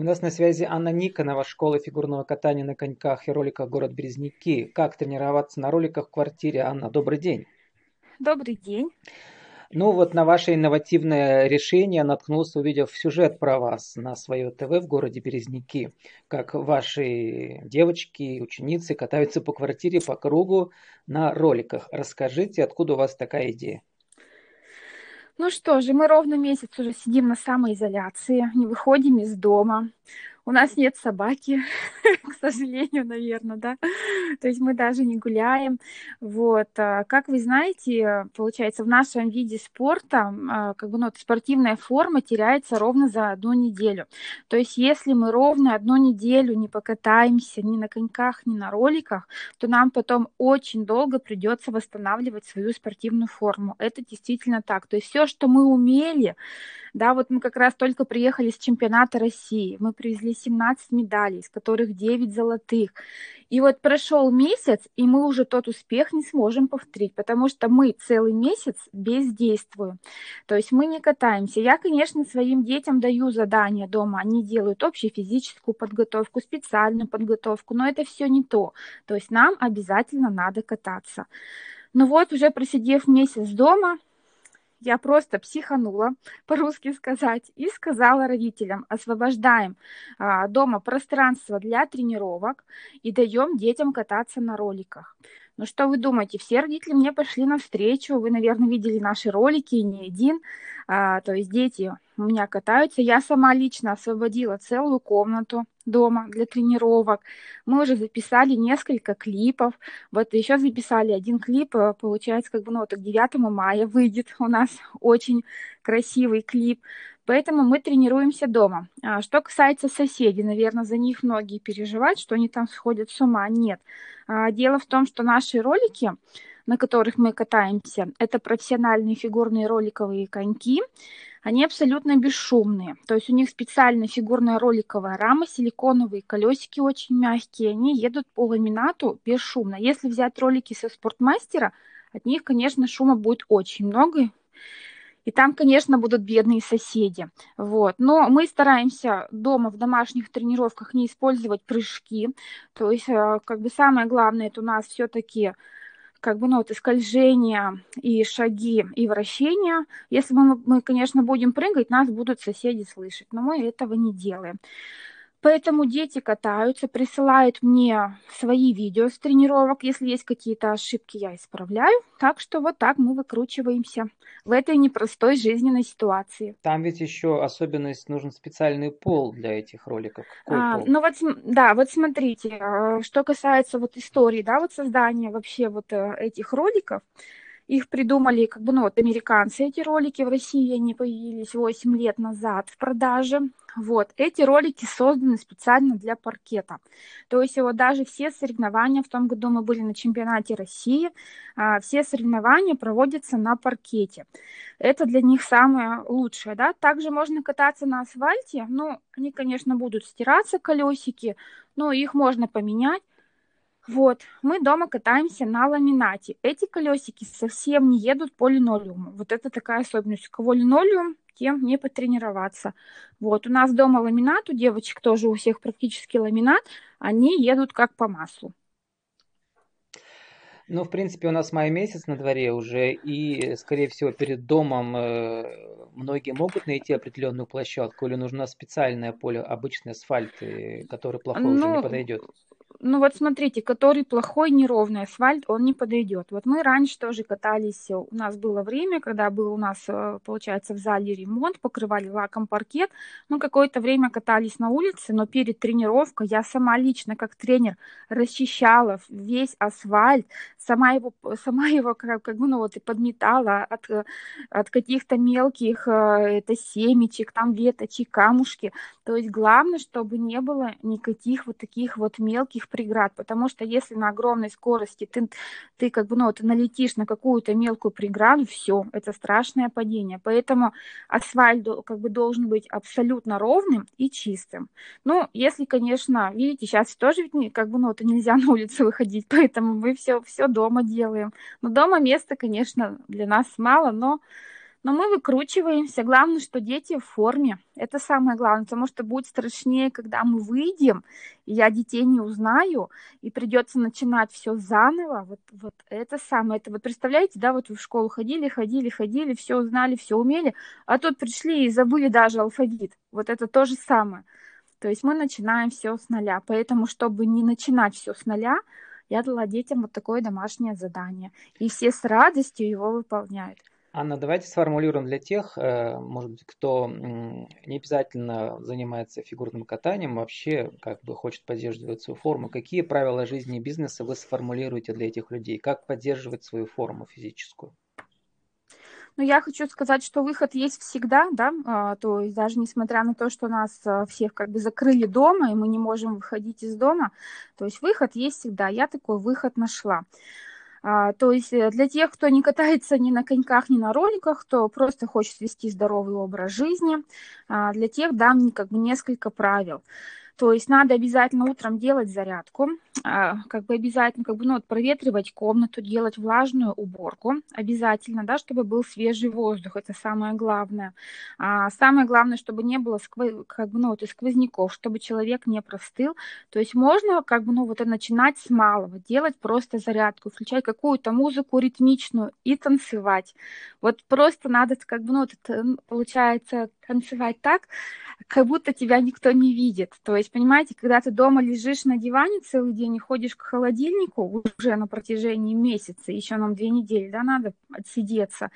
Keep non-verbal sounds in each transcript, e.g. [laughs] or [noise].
И у нас на связи Анна Никонова, школа фигурного катания на коньках и роликах город Березники. Как тренироваться на роликах в квартире? Анна, добрый день. Добрый день. Ну вот на ваше инновативное решение наткнулся, увидев сюжет про вас на свое ТВ в городе Березники, как ваши девочки, ученицы катаются по квартире по кругу на роликах. Расскажите, откуда у вас такая идея? Ну что же, мы ровно месяц уже сидим на самоизоляции, не выходим из дома. У нас нет собаки, [laughs] к сожалению, наверное, да. То есть мы даже не гуляем. Вот. А, как вы знаете, получается, в нашем виде спорта а, как бы, ну, спортивная форма теряется ровно за одну неделю. То есть если мы ровно одну неделю не покатаемся ни на коньках, ни на роликах, то нам потом очень долго придется восстанавливать свою спортивную форму. Это действительно так. То есть все, что мы умели, да, вот мы как раз только приехали с чемпионата России, мы привезли 17 медалей, из которых 9 золотых. И вот прошел месяц, и мы уже тот успех не сможем повторить, потому что мы целый месяц бездействуем. То есть мы не катаемся. Я, конечно, своим детям даю задания дома. Они делают общую физическую подготовку, специальную подготовку, но это все не то. То есть нам обязательно надо кататься. Ну вот, уже просидев месяц дома, я просто психанула, по-русски сказать, и сказала родителям, освобождаем а, дома пространство для тренировок и даем детям кататься на роликах. Ну что вы думаете, все родители мне пошли навстречу, вы, наверное, видели наши ролики, не один, а, то есть дети у меня катаются. Я сама лично освободила целую комнату дома для тренировок. Мы уже записали несколько клипов. Вот еще записали один клип, э, получается, как бы, ну, вот к 9 мая выйдет у нас [laughs] очень красивый клип. Поэтому мы тренируемся дома. А что касается соседей, наверное, за них многие переживают, что они там сходят с ума. Нет. А, дело в том, что наши ролики, на которых мы катаемся, это профессиональные фигурные роликовые коньки, они абсолютно бесшумные. То есть у них специальная фигурная роликовая рама, силиконовые колесики очень мягкие, они едут по ламинату бесшумно. Если взять ролики со спортмастера, от них, конечно, шума будет очень много, и там, конечно, будут бедные соседи. Вот. Но мы стараемся дома в домашних тренировках не использовать прыжки. То есть, э, как бы самое главное, это у нас все-таки как бы, ну, вот, и скольжение, и шаги, и вращения. Если мы, мы, конечно, будем прыгать, нас будут соседи слышать, но мы этого не делаем. Поэтому дети катаются, присылают мне свои видео с тренировок. Если есть какие-то ошибки, я исправляю. Так что вот так мы выкручиваемся в этой непростой жизненной ситуации. Там ведь еще особенность, нужен специальный пол для этих роликов. Какой а, пол? Ну вот, да, вот смотрите, а, что касается вот истории, да, вот создания вообще вот э, этих роликов, их придумали, как бы, ну, вот американцы эти ролики в России, они появились 8 лет назад в продаже. Вот, эти ролики созданы специально для паркета. То есть вот даже все соревнования, в том году мы были на чемпионате России, а, все соревнования проводятся на паркете. Это для них самое лучшее, да. Также можно кататься на асфальте, ну, они, конечно, будут стираться, колесики, но их можно поменять. Вот, мы дома катаемся на ламинате. Эти колесики совсем не едут по линолеуму. Вот это такая особенность. У кого линолеум, тем не потренироваться. Вот, у нас дома ламинат, у девочек тоже у всех практически ламинат. Они едут как по маслу. Ну, в принципе, у нас май месяц на дворе уже, и, скорее всего, перед домом э, многие могут найти определенную площадку, или нужно специальное поле, обычный асфальт, э, который плохой ну, уже не ну, подойдет? Ну вот смотрите, который плохой неровный асфальт, он не подойдет. Вот мы раньше тоже катались, у нас было время, когда был у нас, э, получается, в зале ремонт, покрывали лаком паркет, мы какое-то время катались на улице, но перед тренировкой я сама лично, как тренер, расчищала весь асфальт, сама его, сама его как, как бы, ну вот, и подметала от, от каких-то мелких э, это семечек, там веточек, камушки. То есть главное, чтобы не было никаких вот таких вот мелких преград, потому что если на огромной скорости ты, ты как бы, ну, вот налетишь на какую-то мелкую преграду, все, это страшное падение. Поэтому асфальт как бы должен быть абсолютно ровным и чистым. Ну, если, конечно, видите, сейчас тоже ведь как бы, ну, это нельзя [laughs] на улицу выходить, поэтому мы все, все дома делаем. Но дома места, конечно, для нас мало, но Но мы выкручиваемся. Главное, что дети в форме. Это самое главное, потому что будет страшнее, когда мы выйдем, и я детей не узнаю, и придется начинать все заново. Вот, вот это самое. Это вот представляете, да, вот вы в школу ходили, ходили, ходили, все узнали, все умели, а тут пришли и забыли даже алфавит. Вот это то же самое. То есть мы начинаем все с нуля. Поэтому, чтобы не начинать все с нуля, я дала детям вот такое домашнее задание. И все с радостью его выполняют. Анна, давайте сформулируем для тех, э, может быть, кто не обязательно занимается фигурным катанием, вообще как бы хочет поддерживать свою форму. Какие правила жизни и бизнеса вы сформулируете для этих людей? Как поддерживать свою форму физическую? Ну, я хочу сказать, что выход есть всегда, да, а, то есть даже несмотря на то, что нас а, всех как бы закрыли дома, и мы не можем выходить из дома, то есть выход есть всегда. Я такой выход нашла. А, то есть э, для тех, кто не катается ни на коньках, ни на роликах, кто просто хочет вести здоровый образ жизни, а, для тех дам как бы несколько правил. То есть надо обязательно утром делать зарядку, а, как бы обязательно как бы, ну, вот, проветривать комнату, делать влажную уборку обязательно, да, чтобы был свежий воздух, это самое главное. А самое главное, чтобы не было сквоз, как бы, ну, вот, сквозняков, чтобы человек не простыл. То есть можно как бы, ну, вот, начинать с малого, делать просто зарядку, включать какую-то музыку ритмичную и танцевать. Вот просто надо как бы, ну, вот, получается танцевать так, как будто тебя никто не видит. То есть, понимаете, когда ты дома лежишь на диване целый день и ходишь к холодильнику уже на протяжении месяца, еще нам две недели, да, надо отсидеться.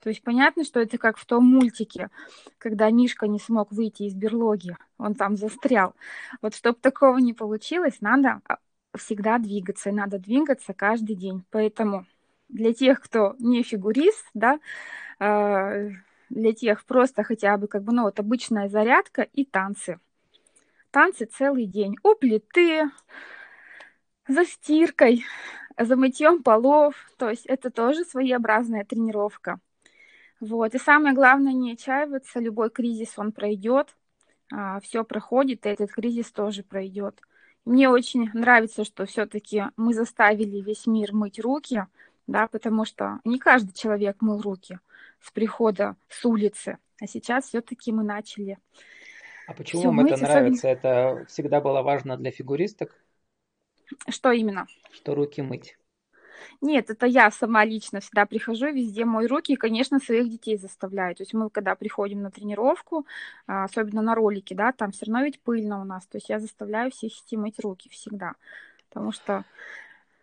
То есть понятно, что это как в том мультике, когда Мишка не смог выйти из берлоги, он там застрял. Вот чтобы такого не получилось, надо а, всегда двигаться, и надо двигаться каждый день. Поэтому для тех, кто не фигурист, да, а, для тех просто хотя бы как бы, ну вот обычная зарядка и танцы. Танцы целый день. У плиты, за стиркой, за мытьем полов. То есть это тоже своеобразная тренировка. Вот. И самое главное, не отчаиваться. Любой кризис, он пройдет. А, все проходит, и этот кризис тоже пройдет. Мне очень нравится, что все-таки мы заставили весь мир мыть руки, да, потому что не каждый человек мыл руки с прихода с улицы. А сейчас все-таки мы начали. А почему вам это нравится? Особенно... Это всегда было важно для фигуристок? Что именно? Что руки мыть. Нет, это я сама лично всегда прихожу, везде мой руки, и, конечно, своих детей заставляю. То есть мы, когда приходим на тренировку, а, особенно на ролики, да, там все равно ведь пыльно у нас. То есть я заставляю всех идти мыть руки всегда. Потому что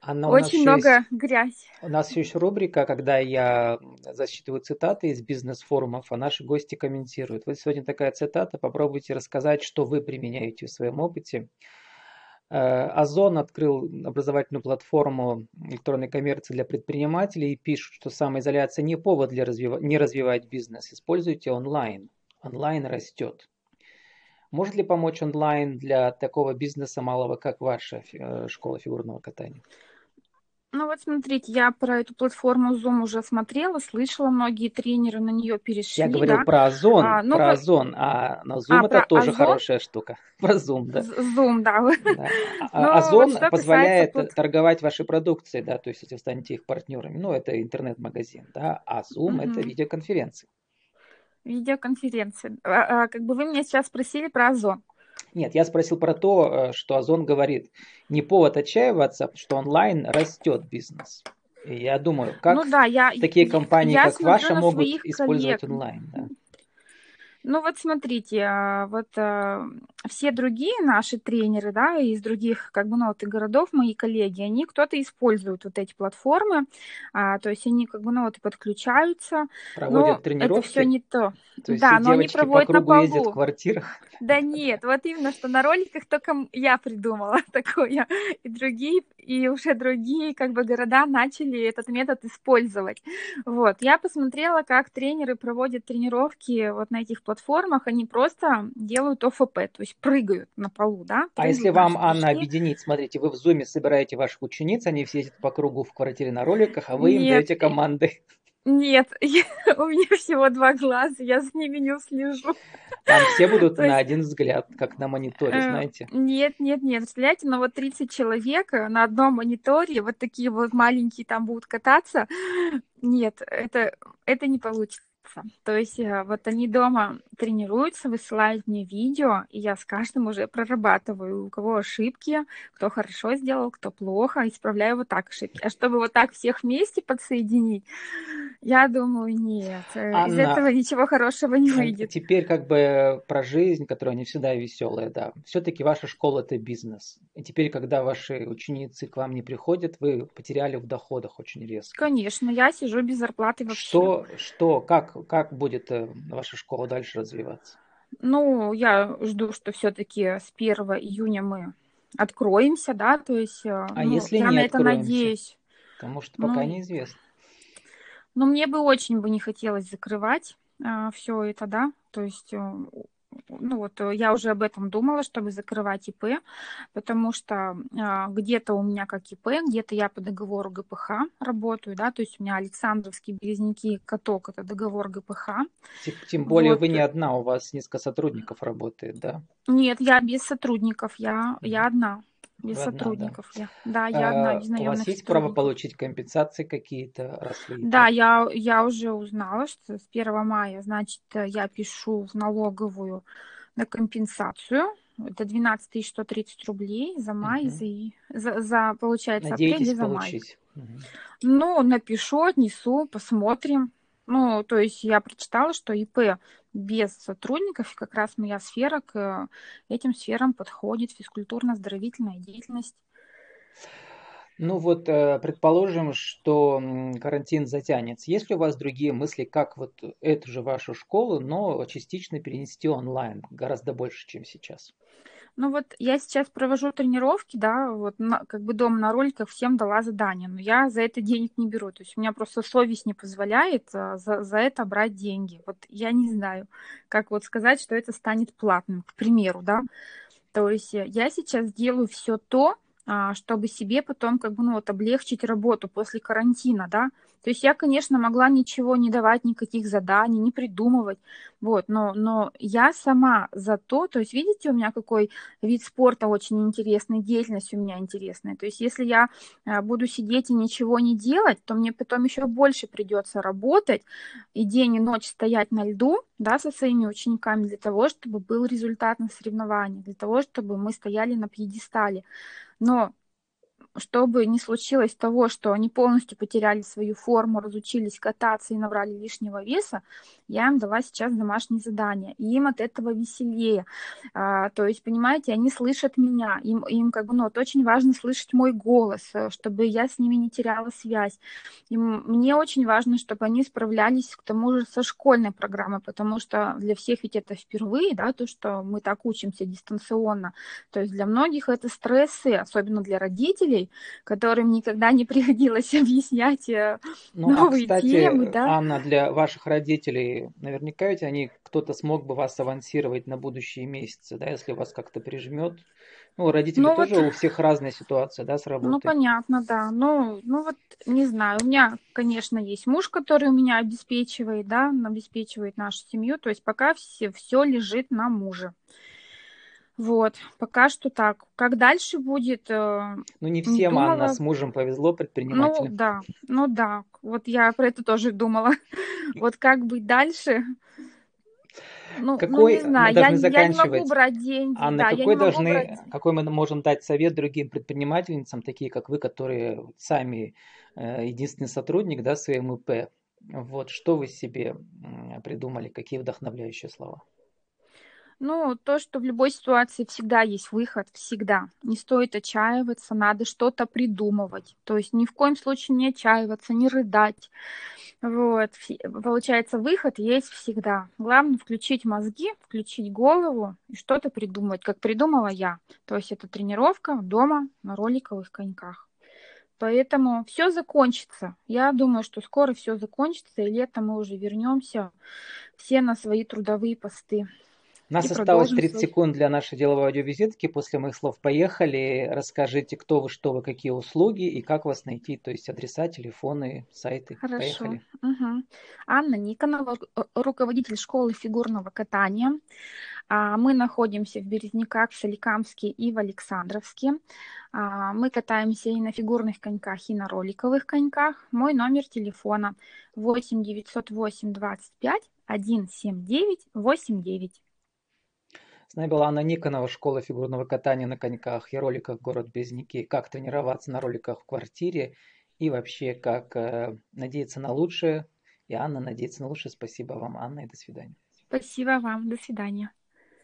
она Очень много есть, грязь. У нас еще рубрика, когда я засчитываю цитаты из бизнес-форумов, а наши гости комментируют. Вот сегодня такая цитата, попробуйте рассказать, что вы применяете в своем опыте. Э, Озон открыл образовательную платформу электронной коммерции для предпринимателей и пишут, что самоизоляция не повод для развива... не развивать бизнес. Используйте онлайн. Онлайн растет. Может ли помочь онлайн для такого бизнеса малого, как ваша э, школа фигурного катания? Ну вот смотрите, я про эту платформу Zoom уже смотрела, слышала, многие тренеры на нее перешли. Я говорил да? про Озон, а, ну, про Озон, а на Zoom а, это тоже Озон? хорошая штука. [laughs] Про Zoom, да. Zoom, да. [laughs] да. А, Озон вот позволяет касается... торговать вашей продукцией, да, то есть если вы станете их партнерами, ну это интернет-магазин, да, а Zoom угу. это видеоконференции. Видеоконференции. А, а, как бы вы меня сейчас спросили про Озон. Нет, я спросил про то, э, что Озон говорит, не повод отчаиваться, что онлайн растет бизнес. И я думаю, как ну, да, я, такие компании, я как ваша, могут использовать коллег. онлайн. Да? Ну вот смотрите, а, вот а, все другие наши тренеры, да, из других, как бы, ну, вот и городов, мои коллеги, они кто-то используют вот эти платформы, а, то есть они, как бы, ну, вот и подключаются. Проводят но тренировки? Это все не то. То есть да, но они проводят по кругу на полу. ездят в квартирах? Да нет, вот именно, что на роликах только я придумала [laughs] такое, и другие, и уже другие, как бы, города начали этот метод использовать. Вот, я посмотрела, как тренеры проводят тренировки вот на этих платформах, они просто делают ОФП, то есть прыгают на полу, да. А если вам, Анна, объединить, смотрите, вы в зуме собираете ваших учениц, они все ездят по кругу в квартире на роликах, а вы Нет. им даете команды. Нет, [laughs] я, у меня всего два глаза, я за ними не слежу. Там все будут [laughs] на один взгляд, как на мониторе, э, знаете? Нет, нет, нет, представляете, но вот 30 человек на одном мониторе, вот такие вот маленькие там будут кататься. Нет, это, это не получится. То есть э, вот они дома тренируются, высылают мне видео, и я с каждым уже прорабатываю, у кого ошибки, кто хорошо сделал, кто плохо, исправляю вот так ошибки. А чтобы вот так всех вместе подсоединить, я думаю, нет, э, Анна, из этого ничего хорошего не выйдет. Теперь как бы про жизнь, которая не всегда веселая, да. Все-таки ваша школа это бизнес. И теперь, когда ваши ученицы к вам не приходят, вы потеряли в доходах очень резко. Конечно, я сижу без зарплаты вообще. Что, что, как, как будет э, ваша школа дальше развиваться? Ну, я жду, что все-таки с 1 июня мы откроемся, да, то есть э, а ну, если я не на это надеюсь. Потому что пока ну, неизвестно. Но мне бы очень бы не хотелось закрывать а, все это, да, то есть э, ну вот э, я уже об этом думала, чтобы закрывать ИП, потому что а, где-то у меня как ИП, где-то я по договору ГПХ работаю, да, то есть у меня Александровские березники каток это договор ГПХ. Тем, тем более вот. вы не одна, у вас несколько сотрудников работает, да? Нет, я без сотрудников, я, я одна. Без вы сотрудников одна, да. я. Да, я а, одна У вас есть право получить компенсации какие-то, вы... Да, я, я уже узнала, что с 1 мая, значит, я пишу в налоговую на компенсацию. Это 12 130 рублей за май, угу. за, за, за, получается, Надеетесь апрель и за получить? май. Угу. Ну, напишу, отнесу, посмотрим. Ну, то есть я прочитала, что ИП без сотрудников, и как раз моя сфера к этим сферам подходит, физкультурно-оздоровительная деятельность. Ну вот, э, предположим, что карантин затянется. Есть ли у вас другие мысли, как вот эту же вашу школу, но частично перенести онлайн, гораздо больше, чем сейчас? Ну вот я сейчас провожу тренировки, да, вот на, как бы дома на роликах всем дала задание, но я за это денег не беру. То есть у меня просто совесть не позволяет а, за, за это брать деньги. Вот я не знаю, как вот сказать, что это станет платным, к примеру, да. То есть я сейчас делаю все то, чтобы себе потом как бы ну вот облегчить работу после карантина, да. То есть я, конечно, могла ничего не давать, никаких заданий, не придумывать, вот, но, но я сама за то, то есть видите, у меня какой вид спорта очень интересный, деятельность у меня интересная, то есть если я а, буду сидеть и ничего не делать, то мне потом еще больше придется работать и день и ночь стоять на льду, да, со своими учениками для того, чтобы был результат на соревнованиях, для того, чтобы мы стояли на пьедестале. Но чтобы не случилось того, что они полностью потеряли свою форму, разучились кататься и набрали лишнего веса, я им дала сейчас домашние задания, и им от этого веселее. А, то есть, понимаете, они слышат меня, им, им как бы, ну, вот очень важно слышать мой голос, э, чтобы я с ними не теряла связь. Им, мне очень важно, чтобы они справлялись к тому же со школьной программой, потому что для всех ведь это впервые, да, то, что мы так учимся дистанционно. То есть для многих это стрессы, особенно для родителей, людей, которым никогда не приходилось [laughs] объяснять э, ну, а, новые а, кстати, темы. Да? Анна, для ваших родителей, наверняка ведь они, кто-то смог бы вас авансировать на будущие месяцы, да, если вас как-то прижмет. Ну, родители ну, тоже вот, у всех разная ситуация, да, с работой. Ну, понятно, да. Ну, ну вот, не знаю, у меня, конечно, есть муж, который у меня обеспечивает, да, обеспечивает нашу семью, то есть пока все, все лежит на муже. Вот, пока что так. Как дальше будет? Э, ну, не всем, думала... Анна, с мужем повезло предпринимателям. Ну, да, ну да. Вот я про это тоже думала. [laughs] Вот как быть дальше? Ну, какой, ну, не знаю, я, я не могу брать деньги. Анна, да, какой, должны, брать... какой мы можем дать совет другим предпринимательницам, такие как вы, которые сами э, единственный сотрудник да, своим ИП? Вот что вы себе придумали, какие вдохновляющие слова? Ну, то, что в любой ситуации всегда есть выход, всегда. Не стоит отчаиваться, надо что-то придумывать. То есть ни в коем случае не отчаиваться, не рыдать. Вот. Получается, выход есть всегда. Главное включить мозги, включить голову и что-то придумать, как придумала я. То есть это тренировка дома на роликовых коньках. Поэтому все закончится. Я думаю, что скоро все закончится, и летом мы уже вернемся все на свои трудовые посты. У нас осталось 30 свой... секунд для нашей деловой аудиовизитки. После моих слов поехали. Расскажите, кто вы, что вы, какие услуги и как вас найти. То есть адреса, телефоны, сайты. Хорошо. Поехали. Угу. Анна Никонова, руководитель школы фигурного катания. А, мы находимся в Березняках, в Соликамске и в Александровске. А, мы катаемся и на фигурных коньках, и на роликовых коньках. Мой номер телефона 8 908 25 179 89. С нами была Анна Никонова, школа фигурного катания на коньках и роликах город Березники. Как тренироваться на роликах в квартире и вообще как э, надеяться на лучшее. И Анна надеется на лучшее. Спасибо вам, Анна, и до свидания. Спасибо вам. До свидания.